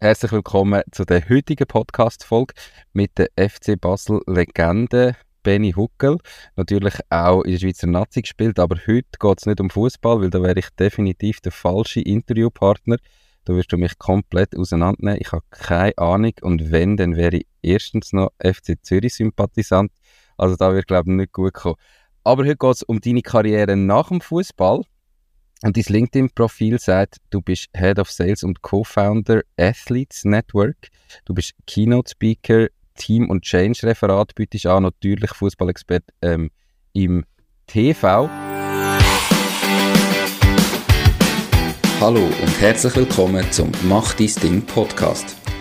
Herzlich willkommen zu der heutigen Podcast-Folge mit der FC Basel-Legende Benny Huckel. Natürlich auch in der Schweizer Nazi gespielt, aber heute geht es nicht um Fußball, weil da wäre ich definitiv der falsche Interviewpartner. Da wirst du mich komplett auseinandernehmen. Ich habe keine Ahnung und wenn, dann wäre ich erstens noch FC Zürich-Sympathisant. Also da wird glaube ich nicht gut kommen. Aber heute geht es um deine Karriere nach dem Fußball. Und dein LinkedIn-Profil sagt, du bist Head of Sales und Co-Founder Athletes Network. Du bist Keynote-Speaker, Team- und Change-Referat, bietest an, natürlich Fußballexpert ähm, im TV. Hallo und herzlich willkommen zum Mach dein Ding Podcast.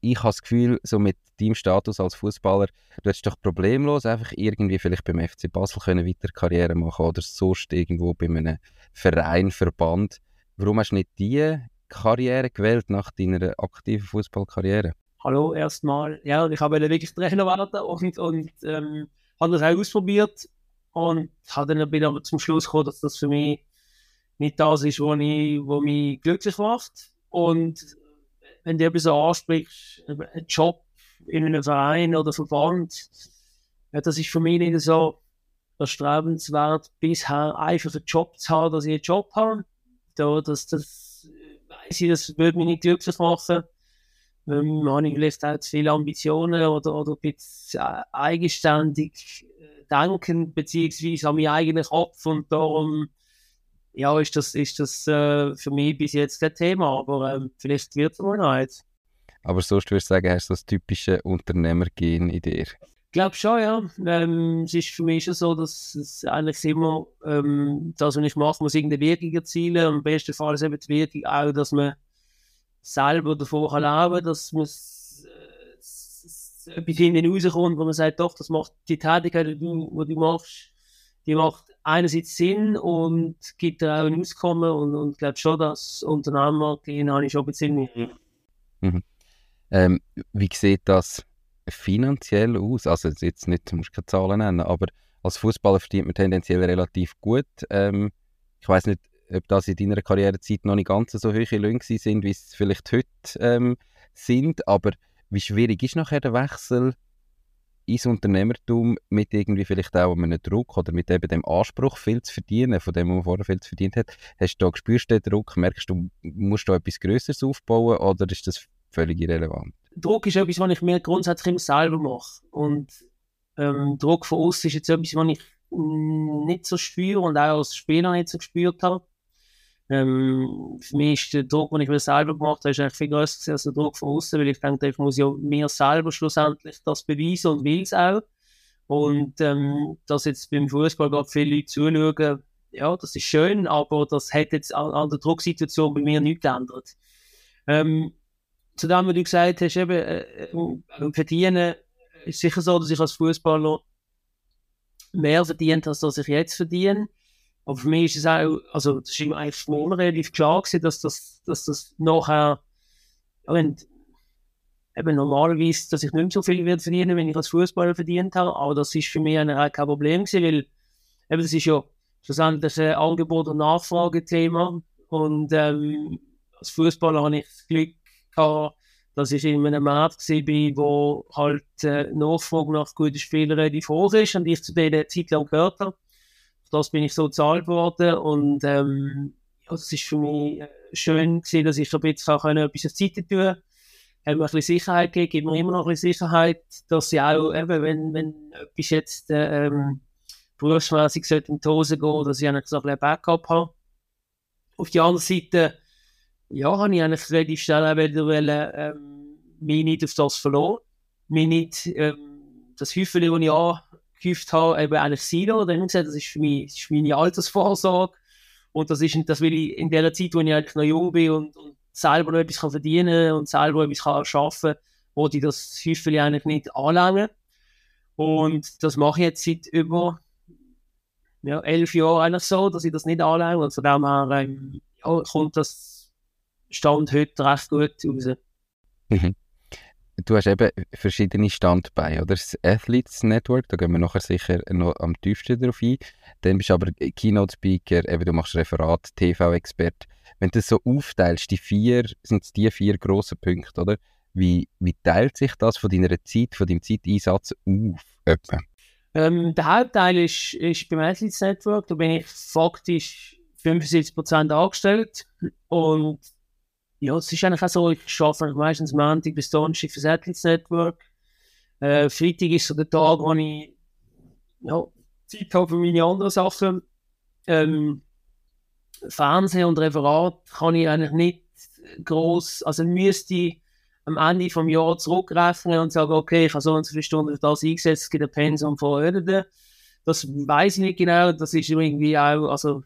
ich habe das Gefühl, so mit deinem Status als Fußballer, du hättest doch problemlos einfach irgendwie vielleicht beim FC Basel können weiter Karriere machen oder sonst irgendwo bei einem Verein, Verband. Warum hast du nicht diese Karriere gewählt nach deiner aktiven Fußballkarriere? Hallo erstmal. Ja, ich habe wirklich Trainer werden und, und ähm, habe das auch ausprobiert und habe dann bin aber zum Schluss gekommen, dass das für mich nicht das ist, was mich glücklich macht. Und wenn du etwas ansprichst, einen Job in einem Verein oder Verband, ja, das ist für mich nicht so erstrebenswert, bisher einfach einen Job zu haben, dass ich einen Job habe. Da, das, das, weiss ich, das würde mich nicht glücklich machen. Ähm, habe ich vielleicht auch zu viele Ambitionen oder, oder ein bisschen eigenständig äh, denken, beziehungsweise an meinen eigenen Kopf und darum ja, ist das, ist das äh, für mich bis jetzt kein Thema, aber ähm, vielleicht wird es mal noch jetzt. Aber sonst würdest du sagen, hast du das typische Unternehmergehen in dir? Ich glaube schon, ja. Ähm, es ist für mich schon so, dass es eigentlich immer ähm, das, was ich mache, muss irgendeine Wirkung erzielen. Am besten Fall ist eben die Wirkung auch, dass man selber davon kann leben dass man äh, etwas hinten rauskommt, wo man sagt, doch, das macht die Tätigkeit, die du, die du machst, die macht einerseits Sinn und gibt auch ein Auskommen und, und glaube schon, dass Unternehmer gehen habe ich schon bisschen mhm. ähm, Wie sieht das finanziell aus? Also jetzt nicht, du musst keine Zahlen nennen, aber als Fußballer verdient man tendenziell relativ gut. Ähm, ich weiß nicht, ob das in deiner Karrierezeit noch nicht ganz so hohe Löhne sind, wie es vielleicht heute ähm, sind, aber wie schwierig ist nachher der Wechsel ins Unternehmertum mit irgendwie vielleicht auch einem Druck oder mit eben dem Anspruch, viel zu verdienen, von dem, was man vorher viel zu verdient hat. Hast du da, spürst den Druck? Merkst du, musst du etwas Größeres aufbauen oder ist das völlig irrelevant? Druck ist etwas, was ich mir grundsätzlich immer selber mache. Und ähm, Druck von außen ist jetzt etwas, was ich nicht so spüre und auch als Spieler nicht so gespürt habe. Ähm, für mich ist der Druck, den ich mir selber gemacht habe, ist eigentlich viel größer als der Druck von außen, weil ich denke, ich muss ja mir selber schlussendlich das beweisen und will es auch. Und ähm, dass jetzt beim Fußball gerade viele Leute zuschauen, ja, das ist schön, aber das hat jetzt an, an der Drucksituation bei mir nichts geändert. Ähm, zu dem, was du gesagt hast, eben, äh, äh, verdienen, ist sicher so, dass ich als Fußballer mehr verdient habe, als ich jetzt verdiene. Aber für mich ist es auch, also das ist mir eigentlich relativ klar gewesen, dass das, dass das nachher, ja, wenn, eben normalerweise, dass ich nicht mehr so viel werde verdienen, wenn ich als Fußballer verdient habe, aber das ist für mich eigentlich kein Problem gewesen, weil eben das ist ja schlussendlich ein Angebot- und Nachfragethema und ähm, als Fußballer habe ich das Glück gehabt, dass ich in einem Markt war, wo halt äh, Nachfrage nach guten Spielern relativ hoch ist und ich zu denen Zeit lang gehört habe das bin ich so bezahlt worden und ähm, ja, das ist für mich äh, schön gewesen, dass ich ein bisschen auch etwas auf die Seite tun haben mir ein bisschen Sicherheit gegeben, gibt mir immer noch ein bisschen Sicherheit, dass sie auch, eben, wenn, wenn etwas jetzt äh, ähm, berufsmäßig in die Hose gehen, dass ich eigentlich so ein bisschen Backup habe. Auf der anderen Seite, ja, habe ich eigentlich relativ schnell auch wieder wollen, ähm, mich nicht auf das verloren. Mich nicht, ähm, das Häufchen, das ich angehäuft habe, eben eigentlich Silo, dann gesagt, das ist für mich, das ist meine Altersvorsorge. Und das ist, das will ich in der Zeit, wo ich eigentlich noch jung bin und, und selber noch etwas kann verdienen und selber etwas kann schaffen, wo ich das Häufchen eigentlich nicht anlange. Und das mache ich jetzt seit über ja, elf Jahren eigentlich so, dass ich das nicht anlange. Und von dem her ähm, ja, kommt das Stand heute recht gut raus. Mhm. Du hast eben verschiedene Standbeine, oder? Das Athletes Network, da gehen wir nachher sicher noch am tiefsten drauf ein. Dann bist du aber Keynote-Speaker, eben du machst Referat, TV-Expert. Wenn du das so aufteilst, die vier, sind es die vier grossen Punkte, oder? Wie, wie teilt sich das von deiner Zeit, von deinem Zeiteinsatz auf? Etwa? Ähm, der Hauptteil ist, ist beim Athletes Network, da bin ich faktisch 75% angestellt und ja, es ist eigentlich auch so, ich arbeite meistens Montag bis Donnerstag für Athletes Network. Äh, Freitag ist so der Tag, wo ich ja, Zeit habe für meine anderen Sachen. Ähm, Fernsehen und Referat kann ich eigentlich nicht groß, also müsste am Ende des Jahres zurückrechnen und sagen, okay, ich habe so und so viele Stunden für das eingesetzt, es gibt ein Pensum von Öden. Das weiß ich nicht genau, das ist irgendwie auch, also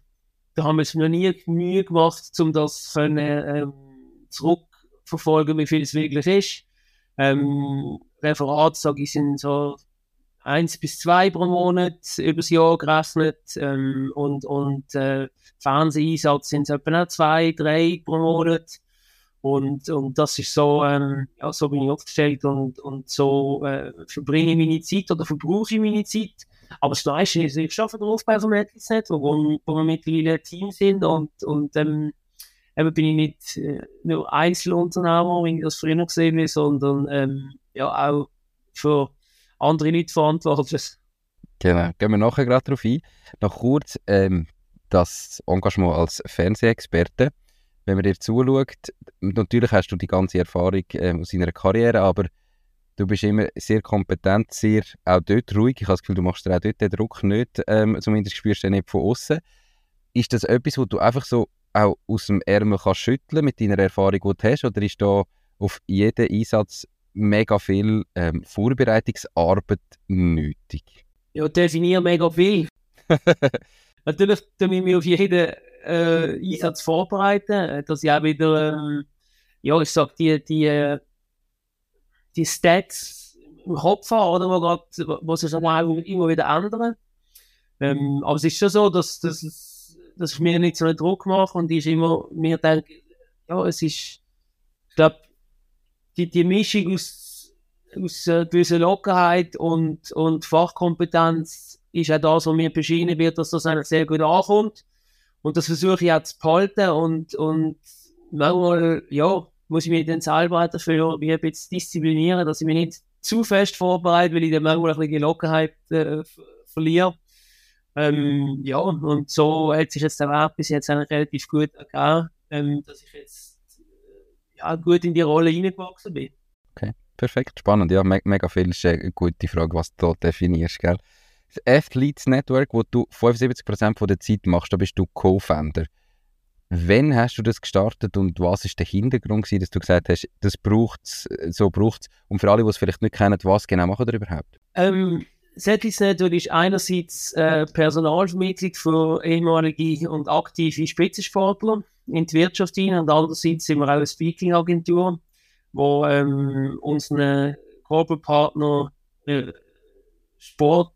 da haben wir es noch nie Mühe gemacht, um das können, ähm, zurückverfolgen, wie viel es wirklich ist. Ähm, Referat, sage ich, sind so eins bis zwei pro Monat übers Jahr gerechnet ähm, und, und äh, Fernseheinsatz sind es etwa zwei, drei pro Monat. Und, und das ist so, ähm, ja, so bin ich aufgestellt und, und so äh, verbringe ich meine Zeit oder verbrauche ich meine Zeit. Aber das Meiste ist, ich arbeite darauf bei Netz, wo, wo wir mittlerweile ein Team sind und, und ähm, eben bin ich nicht äh, nur Einzelunternehmer, wie ich das früher gesehen habe, sondern ähm, ja auch für andere Leute verantwortlich. Genau, gehen wir nachher gerade darauf ein. Noch kurz ähm, das Engagement als Fernsehexperte. Wenn man dir zuschaut, natürlich hast du die ganze Erfahrung ähm, aus deiner Karriere, aber du bist immer sehr kompetent, sehr auch dort ruhig. Ich habe das Gefühl, du machst dir auch dort den Druck nicht, ähm, zumindest spürst du den nicht von außen. Ist das etwas, wo du einfach so auch aus dem Ärmel kannst schütteln mit deiner Erfahrung, die du hast, oder ist da auf jeden Einsatz mega viel ähm, Vorbereitungsarbeit nötig? Ja, definiere mega viel. Natürlich tue ich mich auf jeden äh, Einsatz vorbereiten, äh, dass ich auch wieder, ähm, ja, ich sag, die, die, äh, die Stats im Kopf habe, oder, wo, grad, wo sich immer wieder ändern. Ähm, aber es ist schon so, dass, dass, dass ich mir nicht so einen Druck mache und ich immer mir denke, ja, es ist, ich glaube, die, die Mischung aus, aus äh, gewisser Lockerheit und, und Fachkompetenz ist auch das, was mir beschienen wird, dass das eigentlich sehr gut ankommt. Und das versuche ich auch zu behalten und, und manchmal, ja, muss ich mich dann selber dafür ein bisschen disziplinieren, dass ich mich nicht zu fest vorbereite, weil ich dann manchmal ein bisschen die Lockerheit äh, verliere. Ähm, ja, und so hat sich jetzt der Wert bis jetzt relativ gut ergeben, ähm, dass ich jetzt äh, ja, gut in die Rolle hineingewachsen bin. Okay, perfekt, spannend. Ja, me mega viel ist eine gute Frage, was du definierst, gell? Das Athletes Network, wo du 75% von der Zeit machst, da bist du Co-Founder. Wann hast du das gestartet und was ist der Hintergrund gewesen, dass du gesagt hast, das braucht so braucht Und für alle, die es vielleicht nicht kennen, was genau machen ihr überhaupt? Ähm, Athletes Network ist einerseits äh, Personalvermittlung für ehemalige und aktive Spitzensportler in die Wirtschaft hinein und andererseits sind wir auch eine Speaking-Agentur, wo ähm, unseren Corporate Partner äh, Sport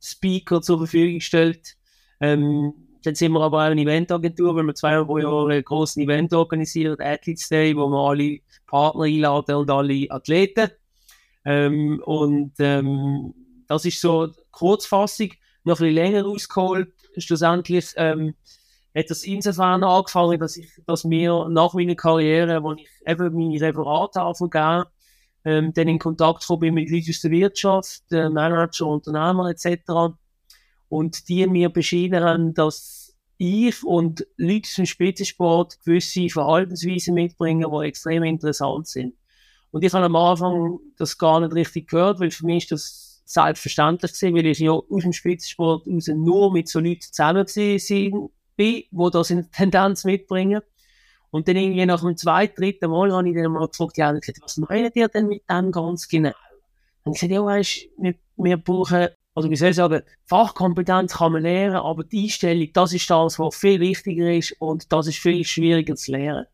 Speaker zur Verfügung stellt. Ähm, dann sind wir aber auch eine Eventagentur, weil wir zweimal pro Jahr ein grosses Event organisieren, Athletes Day, wo wir alle Partner einladen und alle Athleten. Ähm, und ähm, das ist so Kurzfassung, noch ein bisschen länger ausgeholt. Schlussendlich ähm, hat das insofern angefangen, dass ich, dass mir nach meiner Karriere, wo ich eben meine Referate anfangen ähm, dann in Kontakt gekommen mit Leuten aus der Wirtschaft, äh, Manager, Unternehmer etc. Und die mir beschieden haben, dass ich und Leute aus dem Spitzensport gewisse Verhaltensweisen mitbringen, die extrem interessant sind. Und ich habe am Anfang das gar nicht richtig gehört, weil für mich ist das selbstverständlich gewesen, weil ich ja aus dem Spitzensport raus nur mit so Leuten zusammen bin, die das in Tendenz mitbringen. Und dann irgendwie nach dem zweiten, dritten Mal habe ich dann mal gefragt, ja, gesagt, was meinen ihr denn mit dem ganz genau? Und ich gesagt, ja, weißt, wir, wir brauchen, also wie soll ich sagen, Fachkompetenz kann man lernen, aber die Einstellung, das ist das, was viel wichtiger ist und das ist viel schwieriger zu lernen.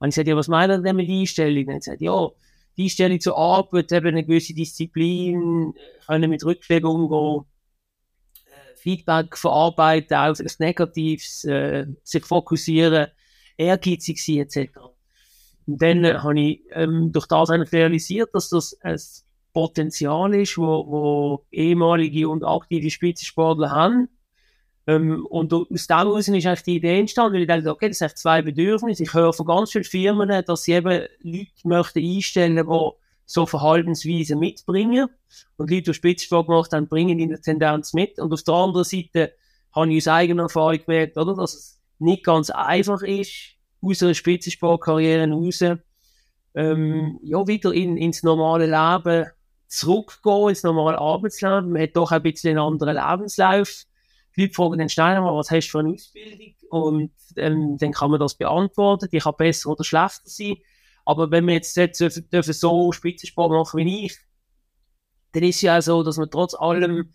Und ich sagte, ja, was meinen ihr denn mit Einstellung? Und ich sagte, ja, die Einstellung zur Arbeit, eben eine gewisse Disziplin, können mit Rückschlägen umgehen, äh, Feedback verarbeiten, auch das Negatives, äh, sich fokussieren, ehrgeizig sein etc. Und dann äh, habe ich ähm, durch das eigentlich realisiert, dass das ein Potenzial ist, wo, wo ehemalige und aktive Spitzensportler haben. Ähm, und aus dem heraus ist eigentlich die Idee entstanden, weil ich dachte, okay, das sind zwei Bedürfnisse. Ich höre von ganz vielen Firmen, dass sie eben Leute möchten einstellen, die so Verhaltensweisen mitbringen. Und Leute, die Spitzensport gemacht haben, bringen in der Tendenz mit. Und auf der anderen Seite habe ich aus eigener Erfahrung gemerkt, oder, dass es nicht ganz einfach ist, aus einer Spitzensportkarriere raus, ähm, ja, wieder in, ins normale Leben zurückgehen, ins normale Arbeitsleben. Man hat doch ein bisschen einen anderen Lebenslauf. Die Leute fragen schnell mal, was hast du für eine Ausbildung? Und ähm, dann kann man das beantworten. Die kann besser oder schlechter sein. Aber wenn wir jetzt dürfen, dürfen so Spitzensport machen wie ich, dann ist es ja so, dass man trotz allem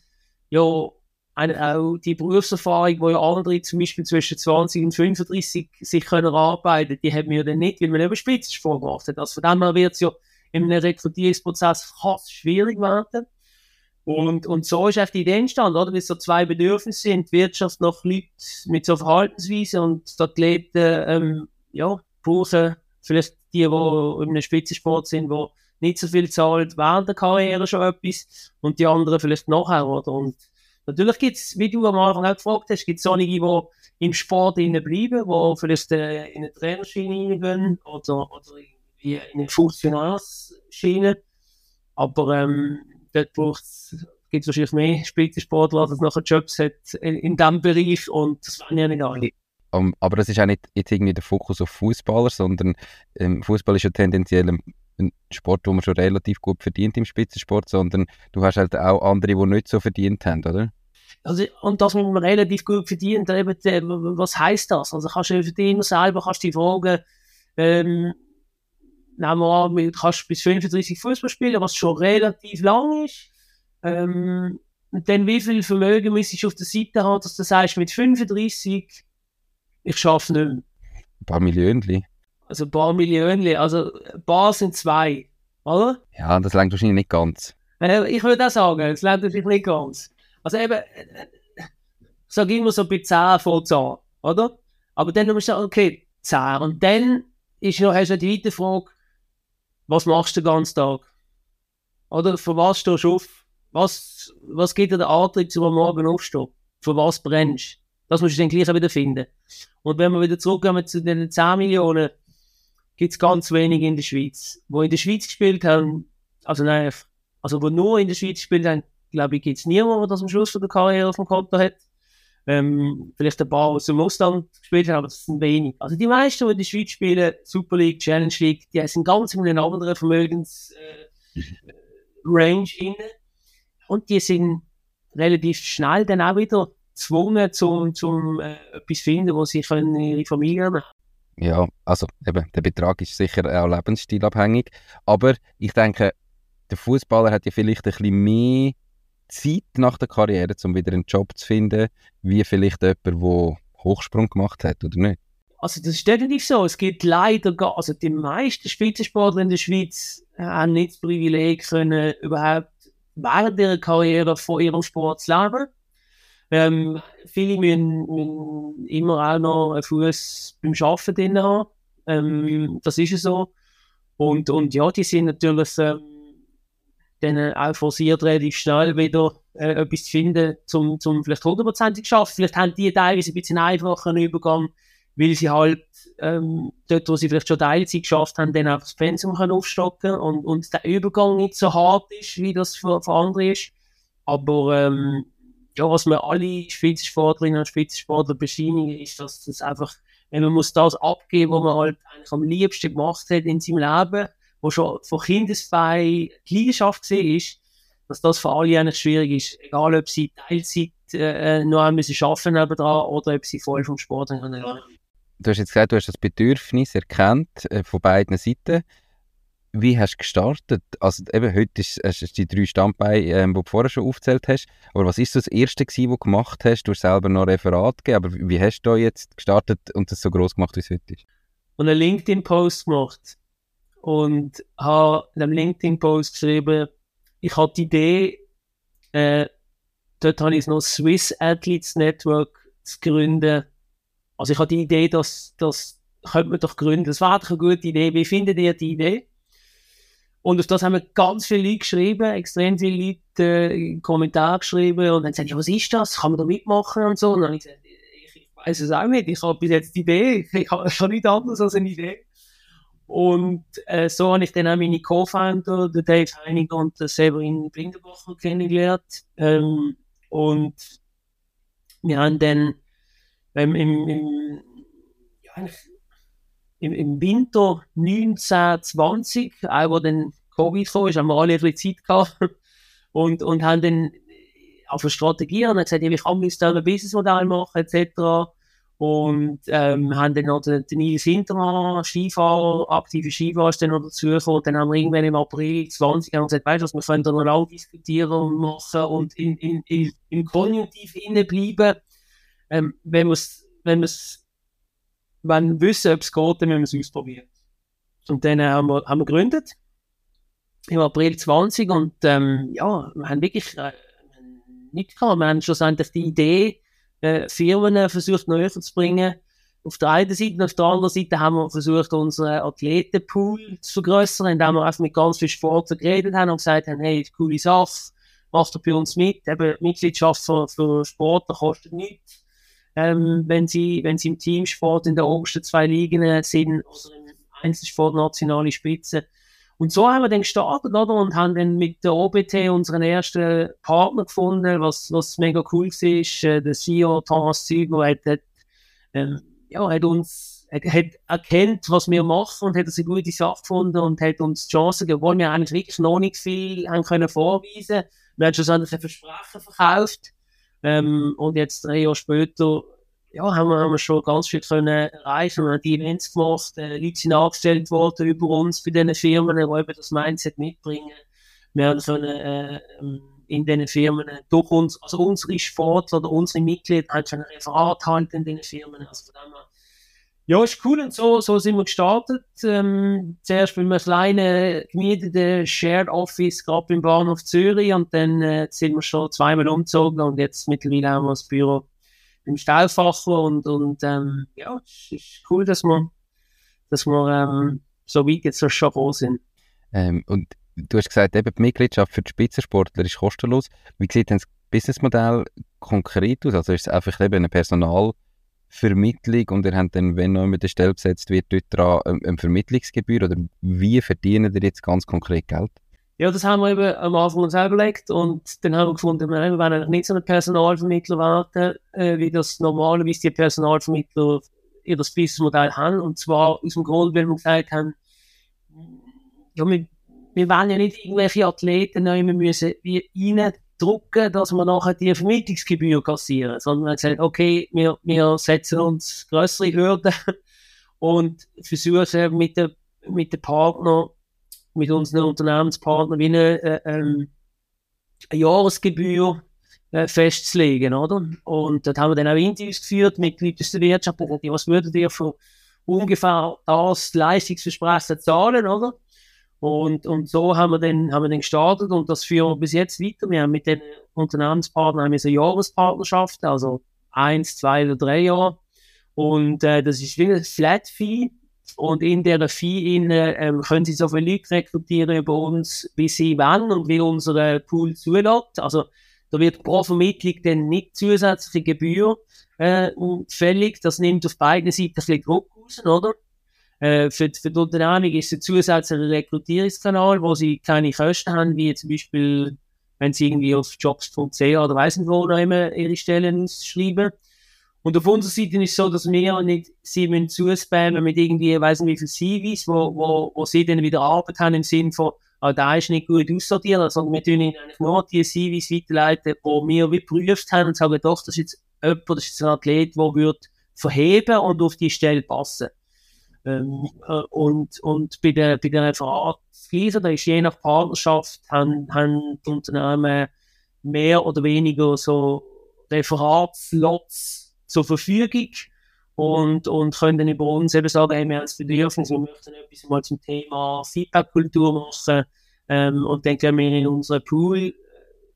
ja eine, auch die Berufserfahrung, wo ja andere zum Beispiel zwischen 20 und 35 sich können arbeiten, die haben wir dann nicht, weil man eben Spitzensport gemacht hat. Also von dem her wird es ja in einem Rekrutierungsprozess fast schwierig werden. Und, und so ist einfach die Idee entstanden, oder? Weil so zwei Bedürfnisse sind, Wirtschaft nach Leuten mit so Verhaltensweisen und die Athleten, ähm, ja, brauchen vielleicht die, die in einem Spitzensport sind, die nicht so viel zahlen während der Karriere schon etwas und die anderen vielleicht nachher, oder? Und Natürlich gibt es, wie du am Anfang auch gefragt hast, gibt es einige, die im Sport bleiben, die vielleicht äh, in eine Trainerschiene reingehen oder, oder in eine Funktionarschiene. Aber ähm, dort gibt es wahrscheinlich mehr Spitzensportler, die nachher Jobs hat in, in diesem Bereich und das waren ja nicht alle. Um, aber das ist auch nicht jetzt irgendwie der Fokus auf Fußballer, sondern ähm, Fußball ist ja tendenziell ein ein Sport, wo man schon relativ gut verdient im Spitzensport, sondern du hast halt auch andere, die nicht so verdient haben, oder? Also, und das, was man relativ gut verdient, eben, was heißt das? Also kannst du verdienen selber, kannst du die fragen, ähm, nehmen wir an, du kannst bis 35 Fußball spielen, was schon relativ lang ist. Ähm, und dann wie viel Vermögen müsstest du auf der Seite haben, dass du sagst, mit 35, ich schaffe nicht mehr. Ein paar Millionen. Also ein paar Millionen, also ein paar sind zwei, oder? Ja, das langt wahrscheinlich nicht ganz. Äh, ich würde auch sagen, es langt natürlich nicht ganz. Also eben, ich sage immer so bei 10 vor 10, oder? Aber dann musst du sagen, okay, 10. Und dann ist noch, hast du die weite Frage, was machst du den ganzen Tag? Oder für was stehst du auf? Was, was gibt dir der Antrieb, zum Morgen aufstehen? Für was brennst Das musst du dann gleich wieder finden. Und wenn wir wieder zurückkommen zu den 10 Millionen, gibt es ganz wenige in der Schweiz. Wo in der Schweiz gespielt haben, also nein, also wo nur in der Schweiz gespielt haben, glaube ich, gibt es niemanden, der das am Schluss von der Karriere auf dem Konto hat. Ähm, vielleicht ein paar aus dem Ausland gespielt haben, aber das sind wenig. Also die meisten, die in der Schweiz spielen, Super League, Challenge League, die sind ganz in einer anderen Vermögensrange äh, inne. Und die sind relativ schnell dann auch wieder gezwungen, zum, zum äh, etwas finden, wo sie können ihre Familie haben ja, also eben, der Betrag ist sicher auch lebensstilabhängig. Aber ich denke, der Fußballer hat ja vielleicht ein bisschen mehr Zeit nach der Karriere, um wieder einen Job zu finden, wie vielleicht jemand, der Hochsprung gemacht hat, oder nicht? Also das ist definitiv so. Es gibt leider, gar, also die meisten Spitzensportler in der Schweiz haben nicht das Privileg können, überhaupt während ihrer Karriere von ihrem Sport zu leben. Ähm, viele müssen, müssen, immer auch noch einen Fuß beim Arbeiten drin haben. Ähm, das ist ja so. Und, und ja, die sind natürlich ähm, dann auch forciert, relativ schnell wieder äh, etwas zu finden, um zum vielleicht hundertprozentig zu arbeiten. Vielleicht haben die teilweise ein bisschen einfacher Übergang, weil sie halt ähm, dort, wo sie vielleicht schon Teilzeit geschafft haben, dann auch das Pensum aufstocken und, und der Übergang nicht so hart ist, wie das für, für andere ist. Aber ähm, ja, was wir alle Spitzensportlerinnen und Spitzensportler bescheinigen, ist, dass das einfach, wenn man muss das abgeben, was man halt eigentlich am liebsten gemacht hat in seinem Leben, wo schon von Kindesbein die Leidenschaft war, ist, dass das für alle eigentlich schwierig ist. Egal, ob sie Teilzeit äh, noch einmal müssen arbeiten nebenan oder ob sie voll vom Sport können. Du hast jetzt gesagt, du hast das Bedürfnis erkannt äh, von beiden Seiten. Wie hast du gestartet? Also eben heute ist, ist die drei Standbeine, ähm, die du vorher schon aufgezählt hast. Aber was ist das Erste gewesen, was du gemacht hast? Du hast selber noch Referat gegeben, aber wie hast du da jetzt gestartet und das so groß gemacht, wie es heute ist? Und einen LinkedIn-Post gemacht und habe in einem LinkedIn-Post geschrieben, ich hatte die Idee, äh, dort habe ich noch Swiss Athletes Network zu gründen. Also ich hatte die Idee, dass das könnte man doch gründen. Das war doch eine gute Idee. Wie findet ihr die Idee? Und auf das haben wir ganz viele Leute geschrieben, extrem viele Leute äh, Kommentare geschrieben und dann gesagt, ja, was ist das? Kann man da mitmachen und so? Und dann habe ich gesagt, ich, ich weiß es auch nicht. Ich habe bis jetzt die Idee. Ich habe schon nichts anderes als eine Idee. Und äh, so habe ich dann auch meine Co-Founder, Dave Heininger und den Severin Blindenbacher kennengelernt. Ähm, und wir haben dann ähm, im, im, ja, im, im Winter 1920, auch wo dann Covid kam, haben wir alle ein bisschen Zeit gehabt und, und haben dann auf eine Strategie und gesagt, ja, wie kann man ein Businessmodell machen, etc. Und ähm, haben dann noch den, den Nils Hintermann, Skifahrer, aktive Skifahrer, ist dann noch dazu gekommen. Dann haben wir irgendwann im April 20 haben gesagt, weißt du, wir können da noch lange diskutieren und machen und in, in, in, im Konjunktiv bleiben. Ähm, wenn wir es wenn wenn wir wissen, ob es geht, dann müssen wir es ausprobieren. Und dann haben, wir, haben wir gegründet im April 20 und ähm, ja, wir haben wirklich äh, nicht gehabt. Wir haben schlussendlich die Idee, äh, Firmen versucht näher zu bringen. Auf der einen Seite und auf der anderen Seite haben wir versucht, unseren Athletenpool zu vergrößern, indem wir einfach mit ganz vielen Sportlern geredet haben und gesagt haben, hey, coole Sache, macht ihr bei uns mit. Eben, Mitgliedschaft für, für Sportler kostet nichts ähm, wenn, sie, wenn sie im Teamsport in der obersten zwei Ligen sind oder im Einzelsport nationale Spitze. Und so haben wir dann gestartet, oder? Und haben dann mit der OBT unseren ersten Partner gefunden, was, was mega cool war. Äh, der CEO Thomas Züger hat, hat, ähm, ja, hat uns hat, hat erkennt, was wir machen und hat eine gute Sache gefunden und hat uns die Chance gegeben, wir eigentlich wirklich noch nicht viel haben können vorweisen. Wir haben schon ein Versprechen verkauft ähm, und jetzt drei Jahre später ja, haben, wir, haben wir schon ganz viel können erreichen. Wir haben die Events gemacht, äh, Leute sind angestellt worden über uns bei diesen Firmen, die eben das Mindset mitbringen. Wir haben können, äh, ähm, in diesen Firmen durch uns, also unsere Sportler oder unsere Mitglieder haben schon ein Referat halten in diesen Firmen. Also von dem ja, ist cool und so, so sind wir gestartet. Ähm, zuerst mit einem kleinen gemieteten Shared Office gerade im Bahnhof Zürich und dann äh, sind wir schon zweimal umgezogen und jetzt mittlerweile haben wir das Büro im Stahlfacher und, und ähm, ja, es ist cool, dass wir, dass wir ähm, so weit jetzt schon gekommen sind. Ähm, und du hast gesagt, eben die Mitgliedschaft für die Spitzensportler ist kostenlos. Wie sieht denn das Businessmodell konkret aus? Also ist es einfach eben eine Personal- Vermittlung und ihr habt dann, wenn noch mit der Stelle besetzt wird, dort dran eine Vermittlungsgebühr oder wie verdienen ihr jetzt ganz konkret Geld? Ja, das haben wir eben am Anfang uns überlegt und dann haben wir gefunden, wir wollen eigentlich nicht so einen Personalvermittler werden, äh, wie das normalerweise die Personalvermittler ihr das Businessmodell haben. Und zwar aus dem Grund, weil wir gesagt haben, ja, wir, wir wollen ja nicht irgendwelche Athleten nehmen, wir müssen wie rein drucken, dass wir nachher die Vermietungsgebühr kassieren, sondern wir haben gesagt, okay, wir, wir setzen uns größere Hürden und versuchen mit den mit den Partnern, mit unseren Unternehmenspartnern wie eine, äh, ähm, eine Jahresgebühr äh, festzulegen, oder? Und dort haben wir dann auch Interviews geführt mit Leuten der Wirtschaft, was würdet ihr für ungefähr das Leistungsversprechen zahlen, oder? Und, und so haben wir, dann, haben wir dann gestartet und das führen wir bis jetzt weiter. Wir haben mit den Unternehmenspartnern so Jahrespartnerschaften, also eins, zwei oder drei Jahre. Und äh, das ist wie ein Flat Fee. Und in der Fee äh, können Sie so viele Leute rekrutieren über uns, wie Sie wollen und wie unser Pool zulässt. Also da wird pro Vermittlung dann nicht zusätzliche Gebühr äh, fällig. Das nimmt auf beiden Seiten ein bisschen Druck raus, oder? Äh, für, für die Unternehmung ist es ein zusätzlicher Rekrutierungskanal, wo sie keine Kosten haben, wie zum Beispiel, wenn sie irgendwie auf jobs.ch oder weiss nicht wo immer ihre Stellen ausschreiben. Und auf unserer Seite ist es so, dass wir nicht sie müssen zuspammen mit irgendwie, ich weiss nicht wie viele CVs, wo, wo, wo sie dann wieder Arbeit haben im Sinne von, ah, da ist nicht gut aussortiert, sondern wir tun ihnen eigentlich nur die CVs weiterleiten, wo wir wie geprüft haben und sagen, doch, das ist jetzt jemand, das ist jetzt ein Athlet, der wird verheben und auf die Stelle passen. Ähm, äh, und, und bei der, bei der Referatsgleiche, da ist je nach Partnerschaft, haben, haben die Unternehmen mehr oder weniger so Referatslots zur Verfügung und, und können dann über uns eben sagen, hey, wir haben das Bedürfnis, wir möchten etwas mal zum Thema Feedback-Kultur machen ähm, und dann gehen wir in unseren Pool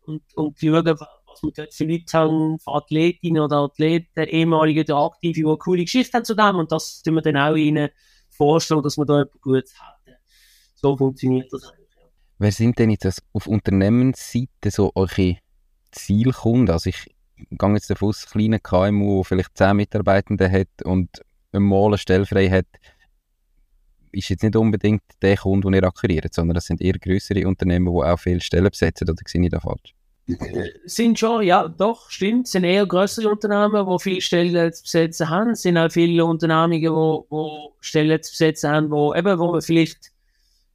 und, und schauen, was wir dort für Leute haben, für Athletinnen oder Athleten, ehemalige oder aktive, die eine coole Geschichte haben zu dem und das tun wir dann auch ihnen vorstellen, dass wir da etwas Gutes haben. So funktioniert das eigentlich. Wer sind denn jetzt auf Unternehmensseite so eure Zielkunden? Also ich gehe jetzt davon aus, kleine KMU, der vielleicht 10 Mitarbeitende hat und einmal eine Stelle frei hat, ist jetzt nicht unbedingt der Kunde, den ihr akquiriert, sondern das sind eher größere Unternehmen, die auch viele Stellen besetzen, oder sehe ich da falsch? Sind schon, ja, doch, stimmt. Es sind eher größere Unternehmen, die viele Stellen zu besetzen haben. Es sind auch viele Unternehmen, die, die Stellen zu besetzen haben, wo, eben, wo man vielleicht,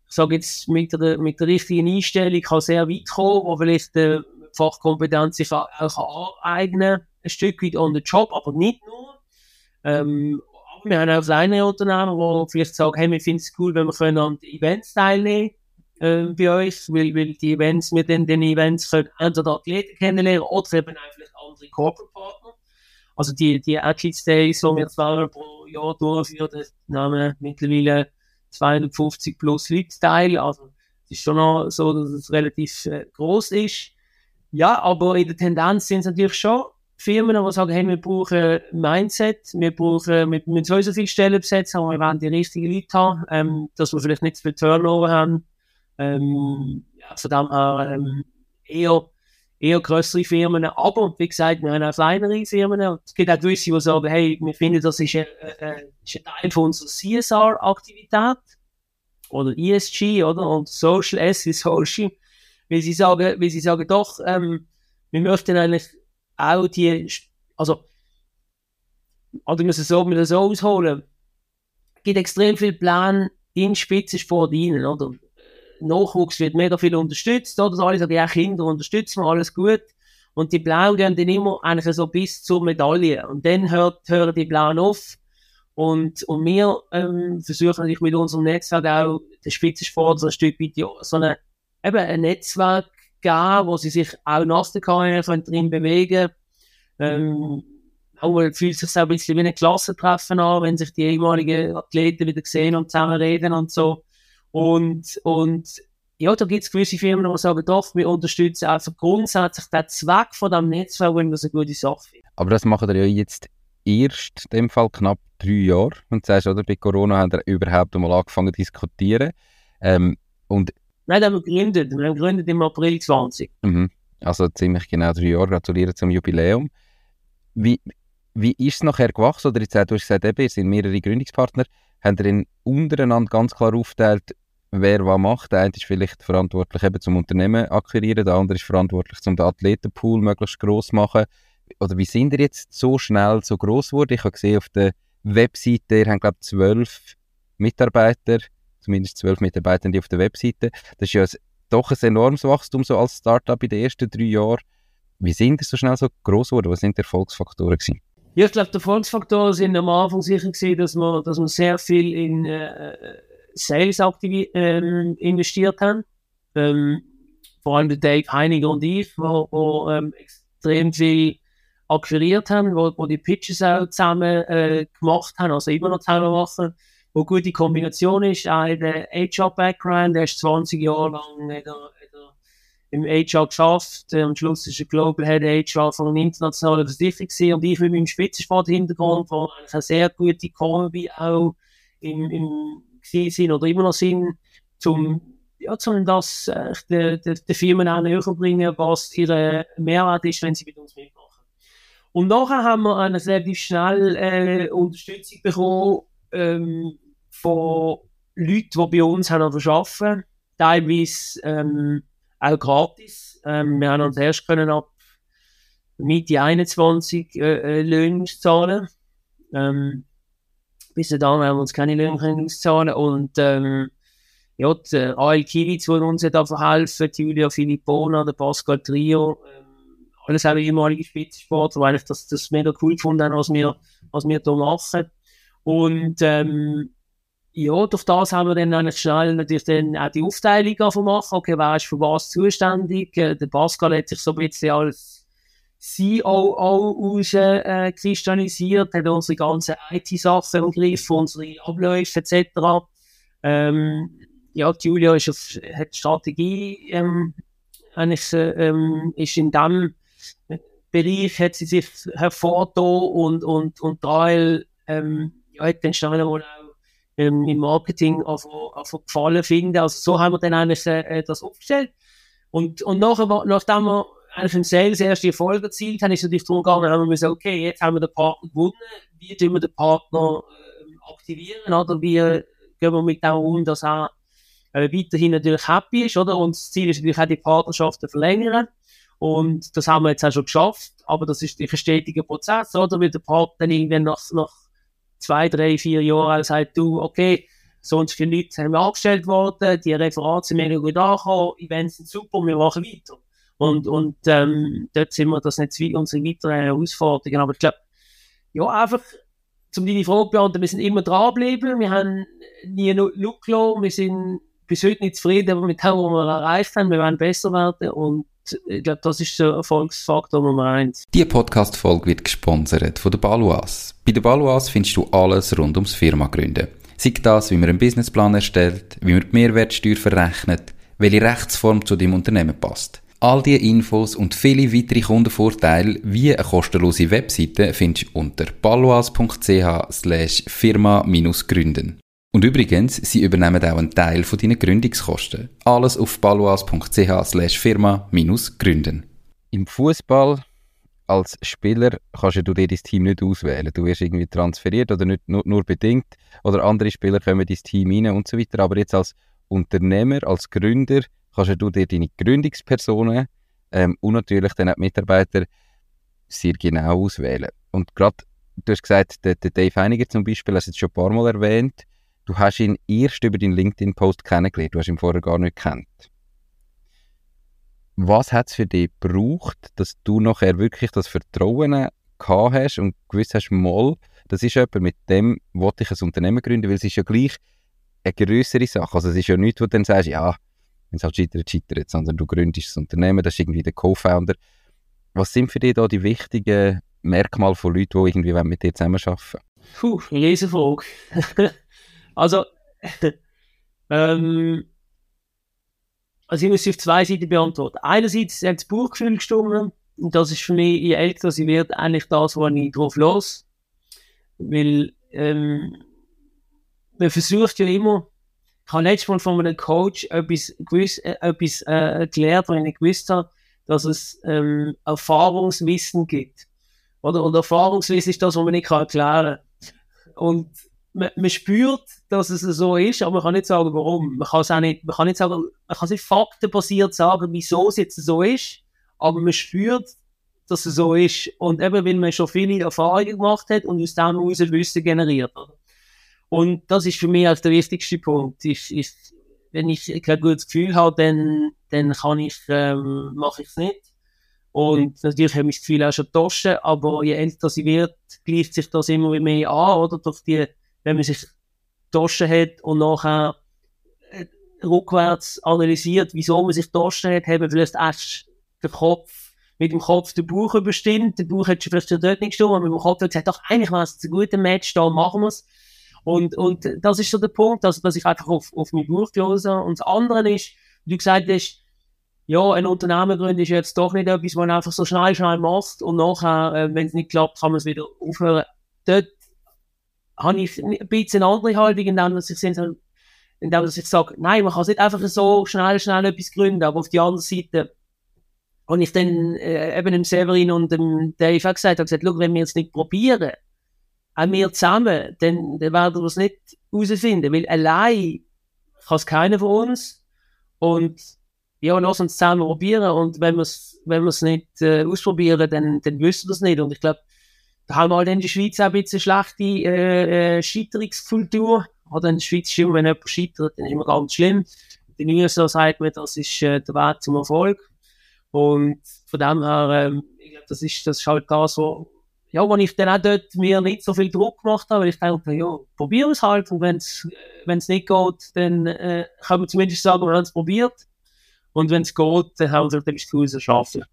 ich sage jetzt, mit der, mit der richtigen Einstellung kann sehr weit kommen, wo vielleicht äh, Fachkompetenz sich auch, aneignen ein Stück weit on the job, aber nicht nur. Ähm, wir haben auch kleine Unternehmen, die vielleicht sagen, hey, wir finden es cool, wenn wir an Events teilnehmen äh, bei euch, weil, weil die Events, mit den, den Events können entweder Athleten kennenlernen oder eben auch vielleicht andere Corporate Partner. Also die, die Athletes Days, die wir zweimal pro Jahr durchführen, nehmen mittlerweile 250 plus Leute teil. Also es ist schon so, dass es relativ äh, groß ist. Ja, aber in der Tendenz sind es natürlich schon Firmen, die sagen, hey, wir brauchen Mindset, wir brauchen, wir müssen so viele Stellen besetzen, aber wir wollen die richtigen Leute haben, ähm, dass wir vielleicht nicht zu viel Turnover haben. Ähm, ja, von dem ähm, eher, eher größere Firmen, aber wie gesagt, wir haben auch kleinere Firmen. Es gibt auch gewisse, die sagen, hey, wir finden, das ist ein, äh, ist ein Teil von unserer CSR-Aktivität oder ESG, oder? Und Social S wie Social weil sie sagen, weil sie sagen, doch, ähm, wir möchten eigentlich auch die, also, oder müssen so, wir so ausholen. Es gibt extrem viele Pläne in Spitzensport rein, oder? Nachwuchs wird mega viel unterstützt, oder? Alle sagen, ja, Kinder unterstützen wir, alles gut. Und die Pläne gehen dann immer eigentlich so bis zur Medaille. Und dann hört, hören die Pläne auf. Und, und wir ähm, versuchen natürlich mit unserem Netzwerk auch den Spitzensport so ein Stück weit so eine eben ein Netzwerk geben, wo sie sich auch nach der Karriere drin bewegen ähm, auch fühlt sich so ein bisschen wie ein Klassentreffen an, wenn sich die ehemaligen Athleten wieder sehen und zusammen reden und so. Und, und ja, da gibt es gewisse Firmen, die sagen, doch, wir unterstützen einfach grundsätzlich den Zweck von diesem Netzwerk, wenn das eine gute Sache ist. Aber das machen wir ja jetzt erst, in dem Fall knapp drei Jahre. Und du sagst, oder, bei Corona haben wir überhaupt einmal angefangen zu diskutieren. Ähm, und Nein, haben wir gegründet. Wir haben gegründet im April 20. Mhm. Also ziemlich genau drei Jahre. Gratuliere zum Jubiläum. Wie, wie ist es nachher gewachsen? Oder jetzt, du hast gesagt, eben, ihr sind mehrere Gründungspartner. Haben ihr untereinander ganz klar aufgeteilt, wer was macht? Der eine ist vielleicht verantwortlich eben zum Unternehmen akquirieren, der andere ist verantwortlich zum den Athletenpool möglichst gross machen. Oder wie sind ihr jetzt so schnell so gross geworden? Ich habe gesehen auf der Webseite, ihr habt glaube ich zwölf Mitarbeiter zumindest zwölf Mitarbeitende auf der Webseite. Das ist ja ein, doch ein enormes Wachstum so als Startup in den ersten drei Jahren. Wie sind ihr so schnell so groß geworden? Was sind die Erfolgsfaktoren gewesen? Ja, ich glaube, die Erfolgsfaktoren sind am Anfang sicher gewesen, dass wir, dass wir sehr viel in äh, Sales äh, investiert haben. Ähm, vor allem Dave Heiniger und ich, wo, wo ähm, extrem viel akquiriert haben, wo, wo die Pitches auch zusammen äh, gemacht haben, also immer noch zusammen machen wo gute Kombination ist. Der HR-Background, der ist 20 Jahre lang hat er, hat er im HR geschafft. Am Schluss ist er Global Head HR von einer internationalen Versicherung und ich mit meinem Spitzensport-Hintergrund, wo eigentlich eine sehr gute Kombi auch im, im sind oder immer noch sind, zum ja, zum das äh, den, den, den Firmen auch näher bringen, was ihr Mehrwert ist, wenn sie mit uns mitmachen. Und nachher haben wir eine relativ schnell äh, Unterstützung bekommen ähm, von Leuten, die bei uns haben arbeiten, teilweise ähm, auch gratis. Ähm, wir haben uns erst können ab Mitte 21 äh, äh, Löhne auszahlen. Ähm, bis dahin haben wir uns keine Löhne können und ähm, ja, der AL Kiewitz, der uns da verhelfen, Julia Filippona, der Pascal Trio, ähm, alles auch ehemalige Spitzensportler, weil ich das, das mega cool gefunden habe, was wir, was wir da machen. Und ähm, ja, durch das haben wir dann eigentlich schnell natürlich dann auch die Aufteilung machen. Okay, wer ist für was zuständig? Äh, der Pascal hat sich so ein bisschen als COO auskristallisiert, äh, hat unsere ganzen IT-Sachen im Griff, unsere Abläufe etc. Ähm, ja, Julia ist auf, hat Strategie, ähm, eigentlich, ähm, ist in dem Bereich hat sie sich hervorgetan und, und, und Teil, ähm, hat dann schnell mal auch ähm, im Marketing also, also gefallen finden. Also so haben wir dann eigentlich äh, das aufgestellt. Und, und nachher, nachdem wir eigentlich im Sales erste Erfolge erzielt haben, ist es natürlich darum gegangen, haben wir gesagt, okay, jetzt haben wir den Partner gewonnen, wie tun wir den Partner äh, aktivieren, oder wie gehen wir mit dem um, dass er äh, weiterhin natürlich happy ist, oder? Und das Ziel ist natürlich auch, die Partnerschaften verlängern. Und das haben wir jetzt auch schon geschafft, aber das ist ein stetiger Prozess, oder? Weil der Partner irgendwann nach, nach zwei, drei, vier Jahren sagt, du, okay, so und so viele Leute sind angestellt worden, die Referate sind mega gut angekommen, Events sind super, wir machen weiter. Und, und ähm, dort sind wir, das nicht unsere weiteren Herausforderungen. Aber ich glaube, ja, einfach, um deine Frage zu beantworten, wir sind immer dranbleiben, wir haben nie Look gelassen, wir sind bis heute nicht zufrieden mit dem, was wir erreicht haben, wir wollen besser werden und ich glaube, das ist der Erfolgsfaktor Nummer eins. Die Podcast-Folge wird gesponsert von der Baluas. Bei der Baluas findest du alles rund ums Firma gründen. Sei das, wie man einen Businessplan erstellt, wie man die Mehrwertsteuer verrechnet, welche Rechtsform zu deinem Unternehmen passt. All diese Infos und viele weitere Kundenvorteile wie eine kostenlose Webseite findest du unter baluas.ch slash firma-gründen. Und übrigens, sie übernehmen auch einen Teil von deinen Gründungskosten. Alles auf slash firma-gründen. Im Fußball als Spieler kannst du dir dein Team nicht auswählen. Du wirst irgendwie transferiert oder nicht, nur, nur bedingt. Oder andere Spieler kommen in dein Team rein und so weiter. Aber jetzt als Unternehmer, als Gründer, kannst du dir deine Gründungspersonen ähm, und natürlich dann auch die Mitarbeiter sehr genau auswählen. Und gerade, du hast gesagt, der, der Dave Einiger zum Beispiel, hast du jetzt schon ein paar Mal erwähnt, du hast ihn erst über deinen LinkedIn-Post kennengelernt, du hast ihn vorher gar nicht kennt. Was hat es für dich gebraucht, dass du nachher wirklich das Vertrauen gehabt hast und gewusst hast, mal, das ist jemand, mit dem wollte ich ein Unternehmen gründen, weil es ist ja gleich eine größere Sache. Also es ist ja nichts, wo du dann sagst, ja, wenn es halt scheitert, scheitert, sondern du gründest das Unternehmen, das ist irgendwie der Co-Founder. Was sind für dich da die wichtigen Merkmale von Leuten, die irgendwie mit dir zusammenarbeiten? Puh, Riesenfrage. also, ähm, also ich muss auf zwei Seiten beantworten. Einerseits hat das Buchgefühl gestimmt und das ist für mich, je älter sie wird, eigentlich das, wo ich drauf los. Weil ähm, man versucht ja immer, ich habe letztes Mal von einem Coach etwas, gewiss, äh, etwas äh, gelernt, wenn ich gewusst habe, dass es ähm, Erfahrungswissen gibt. Oder? Und Erfahrungswissen ist das, was man nicht erklären kann. Und man, man, spürt, dass es so ist, aber man kann nicht sagen, warum. Man kann es auch nicht, man kann nicht sagen, man kann nicht faktenbasiert sagen, wieso es jetzt so ist, aber man spürt, dass es so ist. Und eben, weil man schon viele Erfahrungen gemacht hat und aus dem heraus Wissen generiert. Und das ist für mich als der wichtigste Punkt. Ich, ich, wenn ich kein gutes Gefühl habe, dann, dann kann ich, ähm, mache ich es nicht. Und natürlich habe ich das Gefühl auch schon getauscht, aber je älter sie wird, gleicht sich das immer mehr an, oder? Durch die, wenn man sich getauscht hat und nachher äh, rückwärts analysiert, wieso man sich getauscht hat, haben vielleicht erst den Kopf, mit dem Kopf den Buch überstimmt. Der Buch hat schon vielleicht dort nicht gestimmt, aber mit dem Kopf hat gesagt, doch, eigentlich war es ein guter Match, da machen wir es. Und, und das ist so der Punkt, also, dass ich einfach auf, auf mein Buch höre. Und das andere ist, wie du gesagt hast, ja, ein Unternehmen gründen ist jetzt doch nicht etwas, was man einfach so schnell, schnell macht und nachher, äh, wenn es nicht klappt, kann man es wieder aufhören. Dort habe ich ein bisschen eine andere Haltung, indem dass ich, indem dass ich sage, nein, man kann nicht einfach so schnell, schnell etwas gründen, aber auf die andere Seite habe ich dann äh, eben dem Severin und dem Dave auch gesagt, habe gesagt, wenn wir jetzt nicht probieren, auch wir zusammen, dann, dann werden wir es nicht herausfinden, weil allein kann es keiner von uns und ja, lass uns zusammen probieren und wenn wir es wenn nicht äh, ausprobieren, dann, dann wissen wir es nicht. Und ich glaube, haben wir halt in der Schweiz auch ein bisschen schlechte äh, äh, Scheiterungskultur. Oder in der Schweiz ist immer, wenn jemand scheitert, dann immer ganz schlimm. In den USA sagt man, das ist äh, der Weg zum Erfolg. Und von dem her, ähm, ich glaube, das ist, das ist halt da so, ja, wo ich dann auch dort mir nicht so viel Druck gemacht habe, weil ich dachte, ja, probieren es halt und wenn es nicht geht, dann äh, kann man zumindest sagen, wir haben es probiert. Und wenn es geht, dann haben wir etwas zu schaffen.